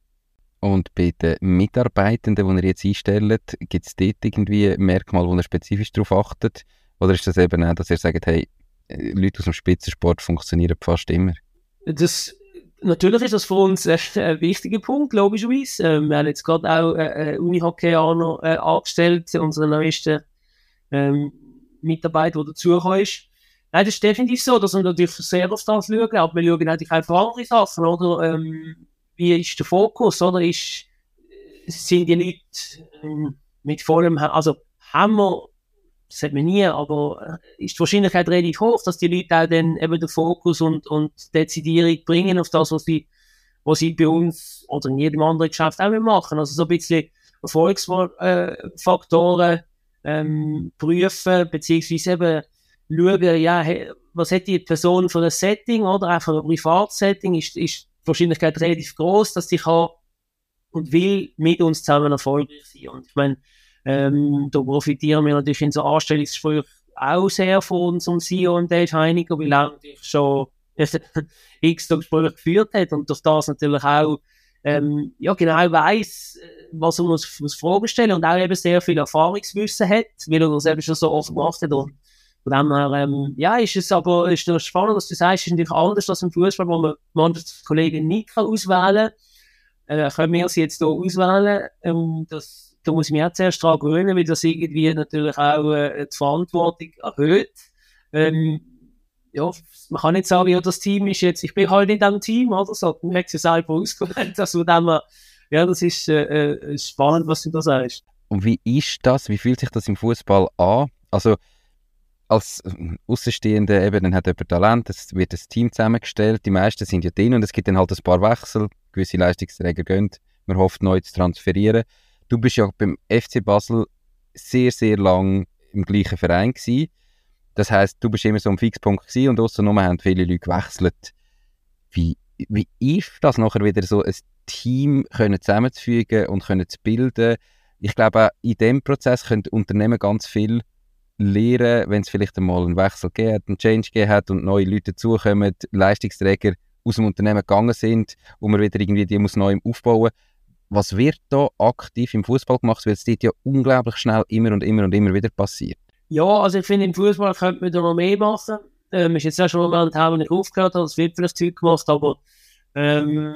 Und bei den Mitarbeitenden, die ihr jetzt einstellt, gibt es dort irgendwie Merkmale, wo ihr spezifisch darauf achtet? Oder ist das eben auch, dass ihr sagt, hey, Leute aus dem Spitzensport funktionieren fast immer? Das, natürlich ist das für uns ein, wichtiger Punkt, logischerweise. Ähm, wir haben jetzt gerade auch äh, äh Uni-Hockeyaner äh, angestellt, unseren neuesten ähm, Mitarbeiter, der dazugekommen ist. Nein, das ist definitiv so, dass wir natürlich sehr auf das schauen, aber wir schauen natürlich auch auf andere Sachen, oder? Ähm, wie ist der Fokus, oder? Ist, sind die Leute ähm, mit vollem, also wir, das hat man nie, aber äh, ist die Wahrscheinlichkeit relativ hoch, dass die Leute auch dann eben den Fokus und, und Dezidierung bringen auf das, was sie, was sie bei uns oder in jedem anderen Geschäft auch machen. Also so ein bisschen Erfolgsfaktoren ähm, prüfen, beziehungsweise eben schauen, ja, was hat die Person für ein Setting oder einfach ein Privatsetting, ist, ist Wahrscheinlichkeit relativ groß, dass sie kann und will mit uns zusammen erfolgreich sein. Und ich meine, ähm, da profitieren wir natürlich in so Anstellungsgesprächen auch sehr von unserem CEO und Dave Heiniger, weil er natürlich schon x Gespräche geführt hat und durch das natürlich auch ähm, ja, genau weiß, was er uns, uns Fragen stellen und auch eben sehr viel Erfahrungswissen hat, weil er das eben schon so oft gemacht hat. Und von dem her, ähm, ja, ist es aber ist das spannend, was du sagst, ist natürlich anders als im Fußball, wo man manche Kollegen nicht kann auswählen kann. Äh, können wir sie jetzt hier auswählen? Ähm, das, da muss ich mich auch zuerst dran gewöhnen, weil das irgendwie natürlich auch äh, die Verantwortung erhöht. Ähm, ja, man kann nicht sagen, ja, das Team ist jetzt, ich bin halt in diesem Team, oder so. Man hat es ja selber ausgewählt, also dem, ja, das ist äh, äh, spannend, was du da sagst. Und wie ist das, wie fühlt sich das im Fußball an? Also, als Außenstehende eben, dann hat jemand Talent, es wird ein Team zusammengestellt, die meisten sind ja drin und es gibt dann halt ein paar Wechsel, gewisse Leistungsträger gehen, man hofft neu zu transferieren. Du bist ja beim FC Basel sehr, sehr lang im gleichen Verein gewesen. Das heißt, du bist immer so ein Fixpunkt gewesen und außerdem haben viele Leute gewechselt. Wie, wie ist das nachher wieder so ein Team können zusammenzufügen und können zu bilden? Ich glaube, in diesem Prozess können Unternehmen ganz viel lernen, wenn es vielleicht einmal einen Wechsel gegeben einen Change gegeben hat und neue Leute dazukommen, Leistungsträger aus dem Unternehmen gegangen sind und man wieder irgendwie die muss neu aufbauen. Was wird da aktiv im Fußball gemacht, weil es dort ja unglaublich schnell immer und immer und immer wieder passiert? Ja, also ich finde, im Fußball könnte man da noch mehr machen. Ähm, ist jetzt auch schon mal ein wo ich aufgehört habe, es wird vielleicht Zeug gemacht, aber ähm,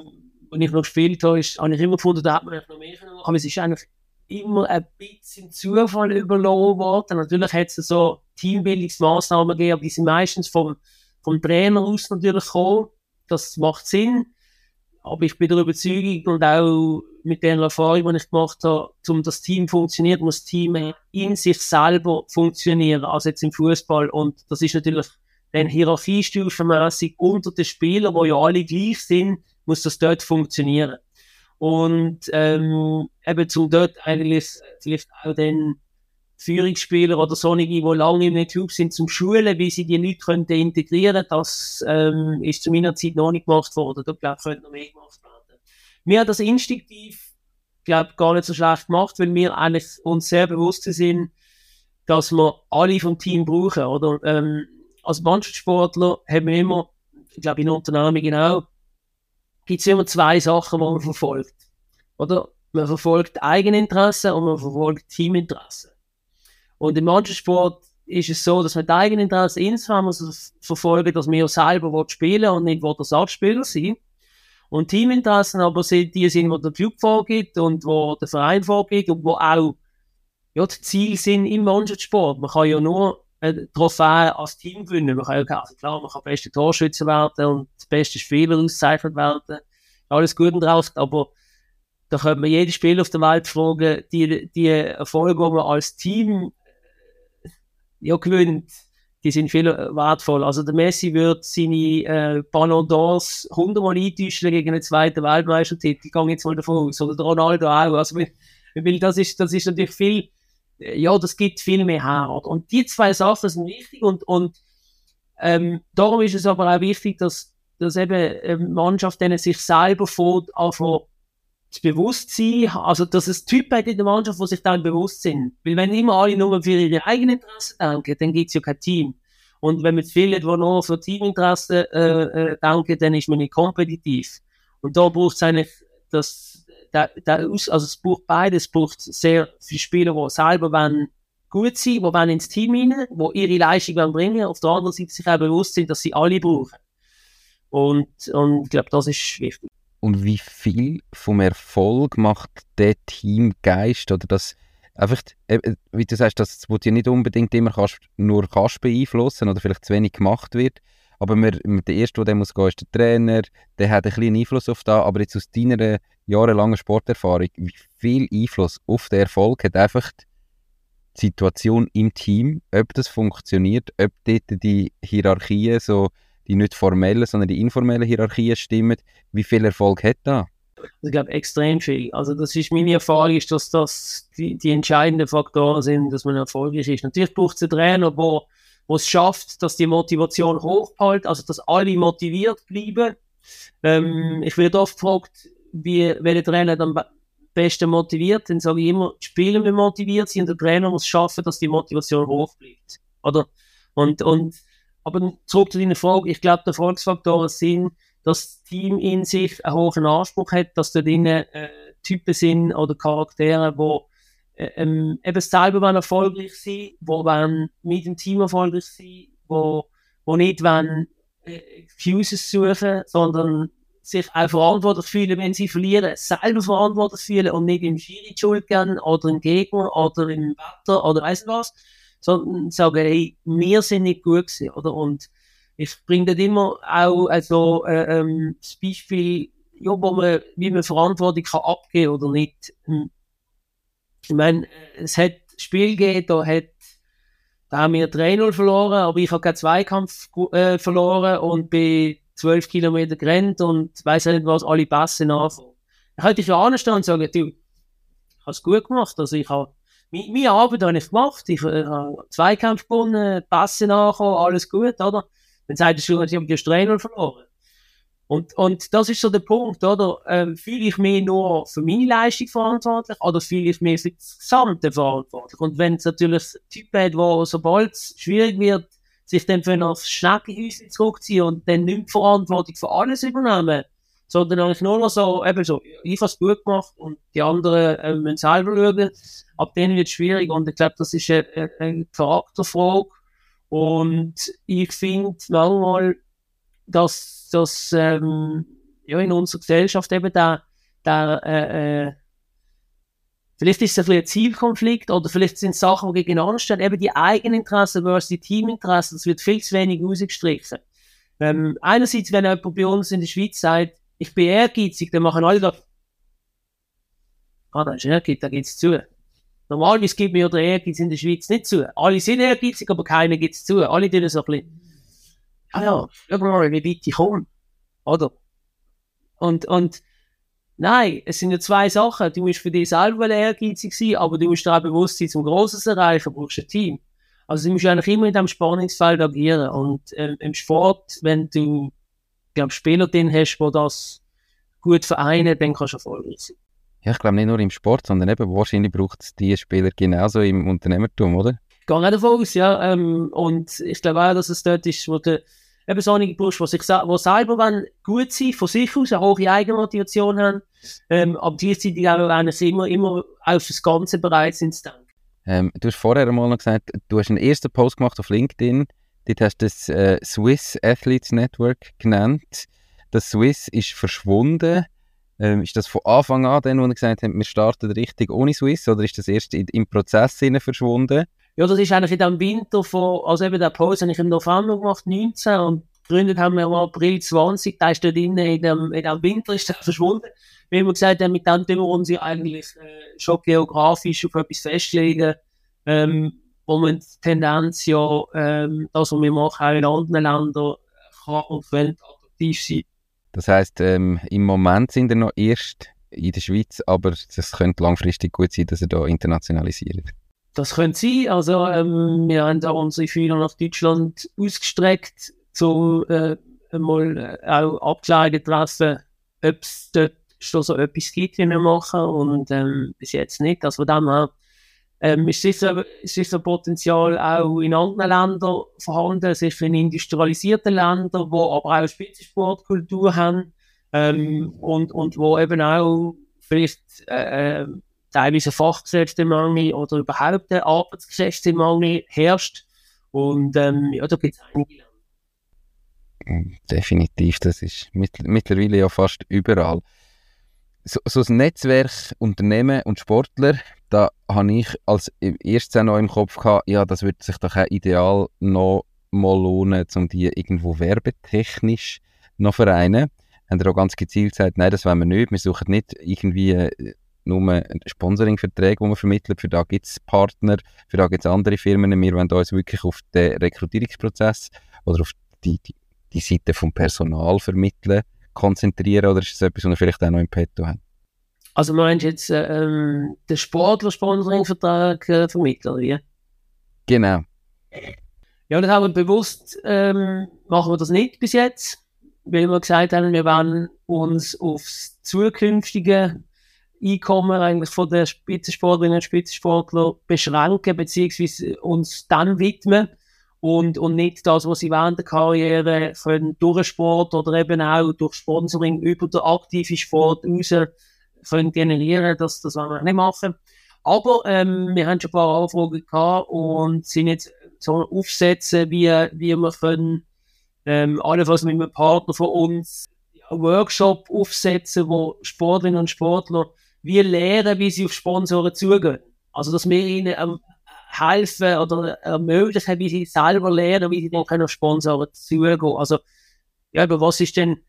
als ich noch gespielt habe, habe ich immer gefunden, da hat man noch mehr machen. Aber es ist eigentlich immer ein bisschen Zufall überlassen worden. Natürlich hat es so Teambildungsmaßnahmen gegeben, aber die sind meistens vom, vom Trainer aus natürlich gekommen. Das macht Sinn. Aber ich bin der Überzeugung und auch mit der Erfahrung, die ich gemacht habe, um das Team funktioniert, muss das Team in sich selber funktionieren, also jetzt im Fußball. Und das ist natürlich dann hierarchiestufenmäßig unter den Spielern, wo ja alle gleich sind, muss das dort funktionieren. Und ähm, eben zum dort eigentlich vielleicht auch den Führungsspieler oder solche, die lange im Club sind, zum Schulen, wie sie die Leute könnten integrieren Das ähm, ist zu meiner Zeit noch nicht gemacht worden. Da glaube ich, könnte noch mehr gemacht werden. Wir haben das instinktiv, glaube gar nicht so schlecht gemacht, weil wir eigentlich uns sehr bewusst sind, dass wir alle vom Team brauchen. Oder ähm, als Mannschaftssportler haben wir immer, ich glaube in Unternehmen genau, gibt es immer zwei Sachen, die man verfolgt. Oder? Man verfolgt Eigeninteresse und man verfolgt Teaminteresse. Und im Mannschaftssport ist es so, dass man die Eigeninteresse insofern muss verfolgen, dass man selber spielen und nicht will Ersatzspieler sein. Und Teaminteressen aber sind die sind, wo der Club vorgibt und wo der Verein vorgibt und wo auch ja, die Ziele sind im Mannschaftssport. Man kann ja nur Trophäe als Team gewinnen. Man kann also klar, man kann beste Torschütze werden und beste Spieler ausgezeichnet werden. Alles gut und drauf, aber da könnte man jeden Spieler auf der Welt fragen, die, die Erfolge, die man als Team ja, gewinnt, die sind viel wertvoll. Also der Messi wird seine äh, Ballon d'Ors hundertmal eintäuschen gegen den zweiten Weltmeistertitel. Ich gehe jetzt mal davon aus. Oder der Ronaldo auch. Also, weil das ist, das ist natürlich viel, ja, das gibt viel mehr her. Und die zwei Sachen sind wichtig und, und ähm, darum ist es aber auch wichtig, dass, dass eben ähm, Mannschaft denen sich selber vor, das Bewusstsein, also dass es Typen in der Mannschaft, die sich dann bewusst sind. Weil wenn immer alle nur für ihre eigenen Interessen denken, dann gibt es ja kein Team. Und wenn man viele, die nur für Teaminteressen äh, äh, denken, dann ist man nicht kompetitiv. Und da braucht es eigentlich das, da, da, also es braucht beides, es braucht sehr viele Spieler, die selber wollen gut sein, die wollen ins Team rein, die ihre Leistung wollen bringen, auf der anderen Seite sich auch bewusst sind, dass sie alle brauchen. Und, und ich glaube, das ist wichtig. Und wie viel vom Erfolg macht der Teamgeist? Oder das einfach, äh, wie du sagst, das wo dir nicht unbedingt immer kannst, nur kannst beeinflussen oder vielleicht zu wenig gemacht wird, aber wir, der Erste, der muss gehen, ist der Trainer, der hat ein bisschen Einfluss auf das, aber jetzt aus deiner jahrelangen Sporterfahrung, wie viel Einfluss auf den Erfolg hat einfach die Situation im Team, ob das funktioniert, ob dort die Hierarchien so die nicht formellen, sondern die informellen Hierarchien stimmen. Wie viel Erfolg hat da? Ich glaube, extrem viel. Also, das ist meine Erfahrung, ist, dass das die, die entscheidenden Faktoren sind, dass man erfolgreich ist. Natürlich braucht es einen Trainer, der es schafft, dass die Motivation hochhält, also dass alle motiviert bleiben. Ähm, ich werde oft gefragt, wie, welcher Trainer dann am besten motiviert. Dann sage ich immer, die Spieler müssen motiviert sein und der Trainer muss schaffen, dass die Motivation hoch bleibt. Oder? Und, und aber zurück zu deiner Frage, ich glaube, der Erfolgsfaktoren sind, dass das Team in sich einen hohen Anspruch hat, dass dort drinnen äh, Typen sind oder Charaktere, die äh, ähm, eben selber wollen erfolgreich wollen, die mit dem Team erfolgreich sein die, die nicht wollen, äh, Excuses suchen, sondern sich auch verantwortlich fühlen, wenn sie verlieren, selber verantwortlich fühlen und nicht im Schiri Schuld geben oder im Gegner oder im Wetter oder weiss was sondern sagen, hey, wir sind nicht gut gewesen, oder? Und ich bringe dort immer auch also, äh, ähm, das Beispiel, ja, wo man, wie man Verantwortung kann abgeben oder nicht. Hm. Ich meine, es hat Spiel gegeben, da hat da haben wir 3-0 verloren, aber ich habe keinen Zweikampf äh, verloren und bin 12 Kilometer gerannt und weiß nicht was, alle Pässe nachfangen. Da könnte ich ja anstehen und sagen, du, ich habe es gut gemacht, also ich habe meine Arbeit habe ich gemacht. Ich äh, habe Zweikampf gewonnen, Pässe nachgekommen, alles gut, oder? Dann sagt er schon, ich habe die Trainer verloren. Und, und das ist so der Punkt, oder? Ähm, fühle ich mich nur für meine Leistung verantwortlich oder fühle ich mich für das Gesamte verantwortlich? Und wenn es natürlich Typ hat, wo sobald es schwierig wird, sich dann für aufs Schneckenhäuschen zurückziehen und dann nicht die Verantwortung für alles übernehmen, sondern eigentlich nur noch so, eben so, ich habe es gut gemacht und die anderen äh, müssen selber schauen. Ab denen wird es schwierig und ich glaube, das ist eine, eine Charakterfrage. Und ich finde manchmal, dass das ähm, ja, in unserer Gesellschaft eben der, der äh, äh, Vielleicht ist es ein, ein Zielkonflikt oder vielleicht sind es Sachen, die gegeneinander stehen. Eben die Eigeninteressen versus die Teaminteressen, das wird viel zu wenig ausgestrichen. Ähm, einerseits, wenn jemand bei uns in der Schweiz sagt, ich bin ehrgeizig, dann machen alle da. Ah, da ist ehrgeizig, da geht's zu. Normalerweise gibt mir der Ehrgeiz in der Schweiz nicht zu. Alle sind ehrgeizig, aber keiner geht's zu. Alle tun so ein bisschen, ah ja, schau mal, wie weit ich komme. Oder? Und, und, nein, es sind ja zwei Sachen. Du musst für dich selber ehrgeizig sein, aber du musst dir auch bewusst sein, zum Grosses erreichen, brauchst du ein Team. Also du musst eigentlich immer in diesem Spannungsfeld agieren. Und ähm, im Sport, wenn du glaube, Spieler drin hast, die das gut vereinen, dann kannst du erfolgreich sein. Ja, ich glaube nicht nur im Sport, sondern eben wahrscheinlich braucht es diese Spieler genauso im Unternehmertum, oder? Ich gehe auch davon aus, ja. Ähm, und ich glaube auch, dass es dort ist, wo du eben so einige brauchst, die, sich, die selber wollen, gut sein, von sich aus, eine hohe Eigenmotivation haben, ähm, aber gleichzeitig auch eigentlich immer, immer auf das Ganze bereit sind zu denken. Ähm, du hast vorher einmal noch gesagt, du hast einen ersten Post gemacht auf LinkedIn, Dort hast du das äh, Swiss Athletes Network genannt. Das Swiss ist verschwunden. Ähm, ist das von Anfang an, dann, wo ihr gesagt habt, wir starten richtig ohne Swiss, oder ist das erst in, im Prozess verschwunden? Ja, das ist eigentlich in dem Winter von, also eben der Pause habe ich im November gemacht, 19, und gegründet haben wir im April 20, da ist dort in, in, dem, in dem Winter ist der verschwunden. Wie wir gesagt haben, mit dem tun wir uns eigentlich äh, schon geografisch auf etwas festlegen, ähm, und die Tendenz ja, ähm, das, was wir machen, auch in anderen Ländern kann und könnte attraktiv sein. Das heisst, ähm, im Moment sind wir noch erst in der Schweiz, aber es könnte langfristig gut sein, dass ihr da internationalisiert. Das könnte sein. Also, ähm, wir haben da unsere Fühler nach Deutschland ausgestreckt, um äh, mal äh, auch Abkleidung treffen, ob es dort schon so etwas gibt, wie wir machen. Und ähm, bis jetzt nicht. Also, dem her ähm, ist, sicher, ist sicher Potenzial auch in anderen Ländern vorhanden, sicher in industrialisierten Ländern, die aber auch Spitzensportkultur haben ähm, und, und wo eben auch vielleicht äh, teilweise Fachkräftemangel oder überhaupt der Arbeitskräftemangel herrscht. Und ähm, ja, da gibt es einige. Mm, definitiv, das ist mit, mittlerweile ja fast überall. So, so ein Netzwerk, Unternehmen und Sportler, da habe ich als erstes noch im Kopf gehabt, ja, das würde sich doch auch ideal noch mal lohnen, um die irgendwo werbetechnisch noch vereinen. Haben auch ganz gezielt gesagt, nein, das wollen wir nicht. Wir suchen nicht irgendwie äh, nur Sponsoring-Verträge, die wir vermitteln. Für da gibt es Partner, für da gibt es andere Firmen. Wir wollen uns wirklich auf den Rekrutierungsprozess oder auf die, die, die Seite vom Personal vermitteln konzentrieren oder ist das etwas, was wir vielleicht auch noch im Petto haben? Also meinst du jetzt äh, ähm, den Sportler-Sponsoring-Vertrag äh, vermitteln, wie? Genau. Ja, das haben wir bewusst, ähm, machen wir das nicht bis jetzt, weil wir gesagt haben, wir wollen uns aufs zukünftige Einkommen eigentlich von den Spitzensportlerinnen und Spitzensportler beschränken, beziehungsweise uns dann widmen und, und nicht das, was sie während der Karriere können, durch Sport oder eben auch durch Sponsoring über den aktiven Sport raus können generieren, das, das wollen wir nicht machen. Aber ähm, wir haben schon ein paar Anfragen gehabt und sind jetzt so aufsetzen, wie, wie wir können, ähm, allenfalls mit einem Partner von uns, einen Workshop aufsetzen, wo Sportlerinnen und Sportler wie lernen, wie sie auf Sponsoren zugehen. Also, dass wir ihnen ähm, helfen oder ermöglichen, wie sie selber lernen, wie sie dann können auf Sponsoren zugehen. Also, ja, aber was ist denn,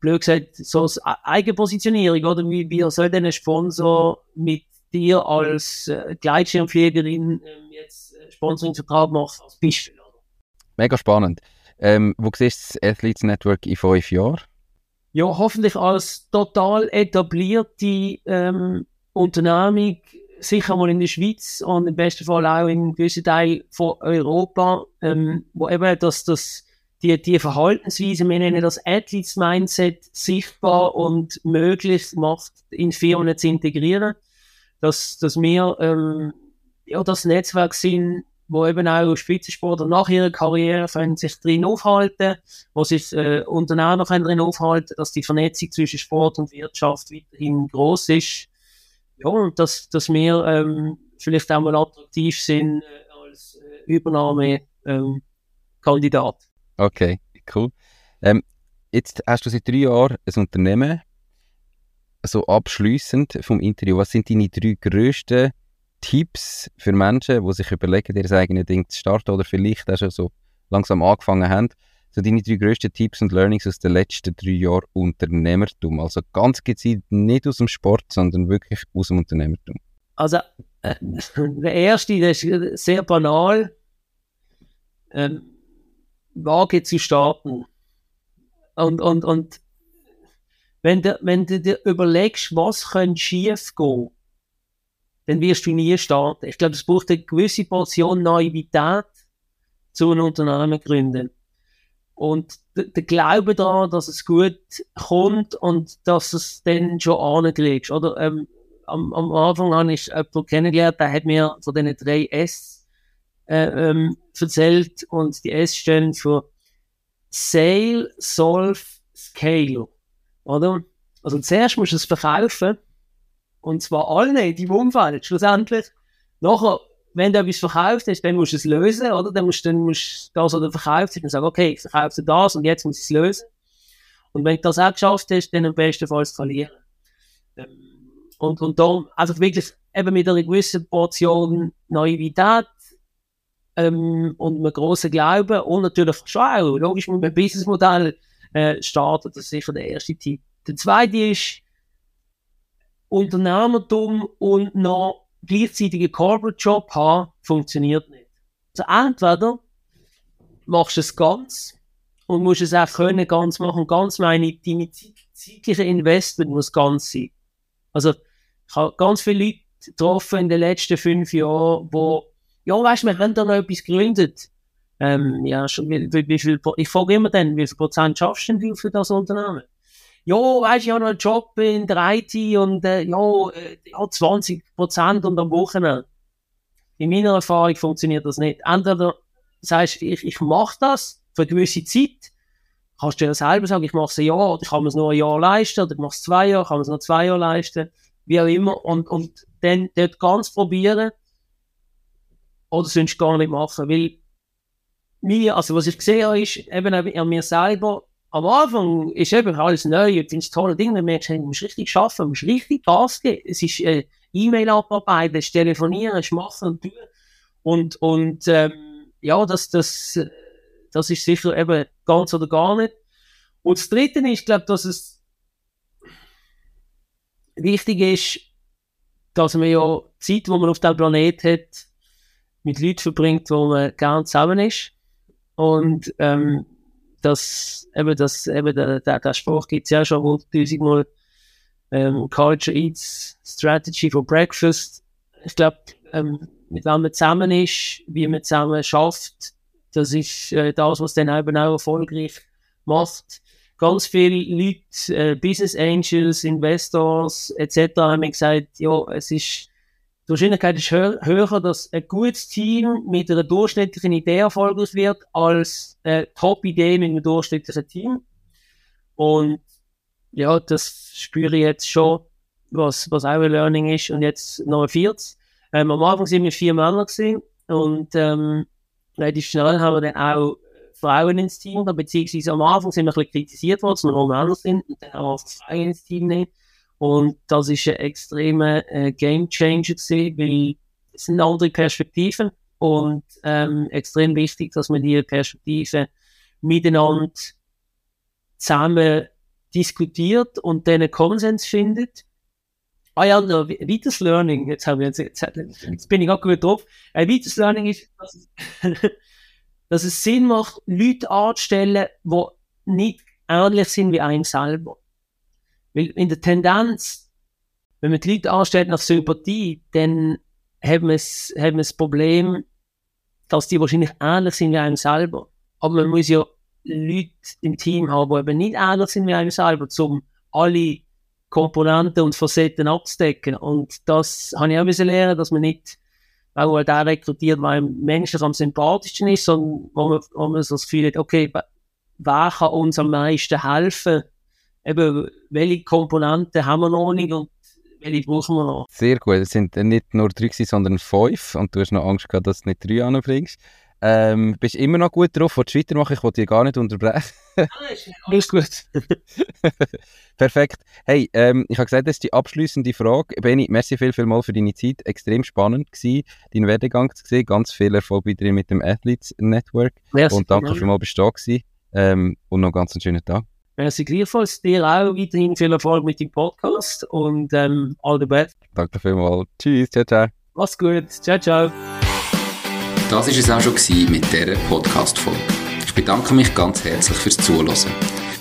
blöd gesagt, so eine Eigenpositionierung, oder? Wie, wie soll denn ein Sponsor mit dir als äh, Gleitschirmfliegerin äh, jetzt äh, Sponsoringvertrag machen, als Beispiel? Mega spannend. Ähm, wo siehst du das Athletes Network in fünf Jahren? Ja, hoffentlich als total etablierte ähm, Unternehmung, sicher mal in der Schweiz und im besten Fall auch in gewissen Teilen von Europa, ähm, wo eben das, das, die, die Verhaltensweise, wir nennen das Athletes-Mindset, sichtbar und möglich macht, in Firmen zu integrieren. Dass, dass wir ähm, ja, das Netzwerk sind, wo eben auch Spitzensportler nach ihrer Karriere können sich drin aufhalten, wo sich äh, Unternehmer können drin aufhalten, dass die Vernetzung zwischen Sport und Wirtschaft weiterhin groß ist. Ja, und dass, dass wir ähm, vielleicht auch mal attraktiv sind äh, als äh, Übernahmekandidat. Ähm, okay, cool. Ähm, jetzt hast du seit drei Jahren ein Unternehmen. So abschließend vom Interview, was sind deine drei grössten Tipps für Menschen, die sich überlegen, ihr eigenes Ding zu starten oder vielleicht auch schon so langsam angefangen haben? So deine drei grössten Tipps und Learnings aus den letzten drei Jahren Unternehmertum. Also ganz gezielt nicht aus dem Sport, sondern wirklich aus dem Unternehmertum. Also äh, der erste, der ist sehr banal. Ähm, wage zu starten. Und, und, und wenn, du, wenn du dir überlegst, was könnte schief gehen, dann wirst du nie starten. Ich glaube, es braucht eine gewisse Portion Naivität zu einem Unternehmen gründen. Und der Glaube daran, dass es gut kommt und dass es dann schon ankriegst. Oder ähm, am, am Anfang habe ich jemanden kennengelernt, der hat mir von diesen drei S äh, ähm, erzählt und die S stehen für Sale, Solve, Scale. Oder? Also zuerst musst du es verkaufen und zwar allen in deinem Umfeld. Schlussendlich, nachher, wenn du etwas verkauft hast, dann musst du es lösen, oder? Dann musst, dann musst du das, was du verkauft hast, dann sagen, okay, ich verkaufe das und jetzt muss ich es lösen. Und wenn du das auch geschafft hast, dann am besten Fall skalieren. Und, und darum einfach wirklich eben mit einer gewissen Portion Naivität ähm, und einem grossen Glauben und natürlich schon auch, logisch mit einem Businessmodell äh, starten. Das ist sicher der erste Tipp. Der zweite ist, Unternehmertum und noch gleichzeitig einen Corporate Job haben, funktioniert nicht. Also entweder machst du es ganz und musst es auch können ganz machen. Ganz meine, deine zeitliche Investment muss ganz sein. Also, ich habe ganz viele Leute getroffen in den letzten fünf Jahren, wo, ja, weißt du, wir haben da noch etwas gegründet. Ähm, ja, schon, wie, wie, wie viel, ich frage immer dann, wie viel Prozent schaffst du denn für das Unternehmen? Ja, weißt ich habe noch einen Job in der IT und, äh, ja, äh, ja, 20 Prozent und am Wochenende. In meiner Erfahrung funktioniert das nicht. Entweder sagst du, ich, ich mache das für eine gewisse Zeit, kannst du dir selber sagen, ich mache es ein Jahr, oder ich kann es nur ein Jahr leisten, oder ich mache es zwei Jahre, kann es noch zwei Jahre leisten, wie auch immer, und, und dann dort ganz probieren, oder sonst gar nicht machen, weil mir, also was ich gesehen habe, ist eben an mir selber, am Anfang ist eben alles neu, und findest tolle Dinge, dann merkst du, du musst richtig arbeiten, du musst richtig Gas geben, es ist äh, E-Mail abarbeiten, es telefonieren, es machen und tun, und, und ähm, ja, das, das, das ist sicher eben ganz oder gar nicht. Und das Dritte ist, ich glaube, dass es wichtig ist, dass man ja die Zeit, die man auf dem Planet hat, mit Leuten verbringt, wo man gerne zusammen ist. Und ähm, das, eben, das, eben der, der, der Spruch gibt es ja schon hunderttausendmal. Ähm, Culture Eats Strategy for Breakfast. Ich glaube, ähm, mit wem man zusammen ist, wie man zusammen schafft, das ist äh, das, was dann eben auch erfolgreich macht. Ganz viele Leute, äh, Business Angels, Investors etc. haben mir gesagt, ja, es ist, die Wahrscheinlichkeit ist höher, höher, dass ein gutes Team mit einer durchschnittlichen Idee erfolgreich wird, als eine Top-Idee mit einem durchschnittlichen Team. Und ja, das spüre ich jetzt schon, was, was auch ein Learning ist. Und jetzt noch ein viertes. Ähm, am Anfang sind wir vier Männer gewesen und ähm, relativ schnell haben wir dann auch Frauen ins Team, beziehungsweise am Anfang sind wir ein bisschen kritisiert worden, dass wir nur Männer sind und dann haben wir Frauen ins Team nehmen. Und das ist ein extremer äh, Game Changer gewesen, weil es sind andere Perspektiven und ähm, extrem wichtig, dass man diese Perspektiven miteinander zusammen diskutiert und dann einen Konsens findet Ah ja, ein weiteres Learning, jetzt, haben wir jetzt, jetzt, jetzt bin ich auch gut drauf. Ein weiteres Learning ist, dass es, dass es Sinn macht, Leute anzustellen, die nicht ähnlich sind wie einem selber. Weil in der Tendenz, wenn man die Leute anstellt nach Sympathie, dann haben wir haben wir das Problem, dass die wahrscheinlich ähnlich sind wie einem selber. Aber man muss ja Leute im Team haben, die eben nicht ähnlich sind wie einem selber, um alle Komponenten und Facetten abzudecken. Und das habe ich auch lernen, dass man nicht auch halt auch rekrutiert, weil menschlich am sympathischsten ist, sondern wo man, wo man so das Gefühl hat, okay, wer kann uns am meisten helfen? Eben, welche Komponenten haben wir noch nicht und welche brauchen wir noch? Sehr gut. Es sind nicht nur drei, sondern fünf und du hast noch Angst gehabt, dass du nicht drei anbringst. Ähm, bist immer noch gut drauf, was weitermachen. Ich wollte dich gar nicht unterbrechen. Alles gut. Perfekt. Hey, ähm, ich habe gesagt, das ist die abschließende Frage. Benni, merci viel, viel mal für deine Zeit. Extrem spannend gewesen, deinen Werdegang zu sehen. Ganz viel Erfolg weiterhin mit dem Athletes Network. Merci und danke für mal bist du da ähm, und noch ganz einen schönen Tag. Merci gleichfalls. Dir auch weiterhin viel Erfolg mit dem Podcast und ähm, all the best. Danke vielmals. Tschüss. Ciao, ciao. Mach's gut. Ciao, ciao. Das war es auch schon mit dieser Podcast-Folge. Ich bedanke mich ganz herzlich fürs Zuhören.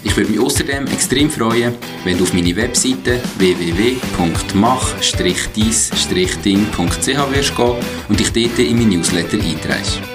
Ich würde mich außerdem extrem freuen, wenn du auf meine Webseite www.mach-dies-ding.ch wirst gehen und dich dort in mein Newsletter einträgst.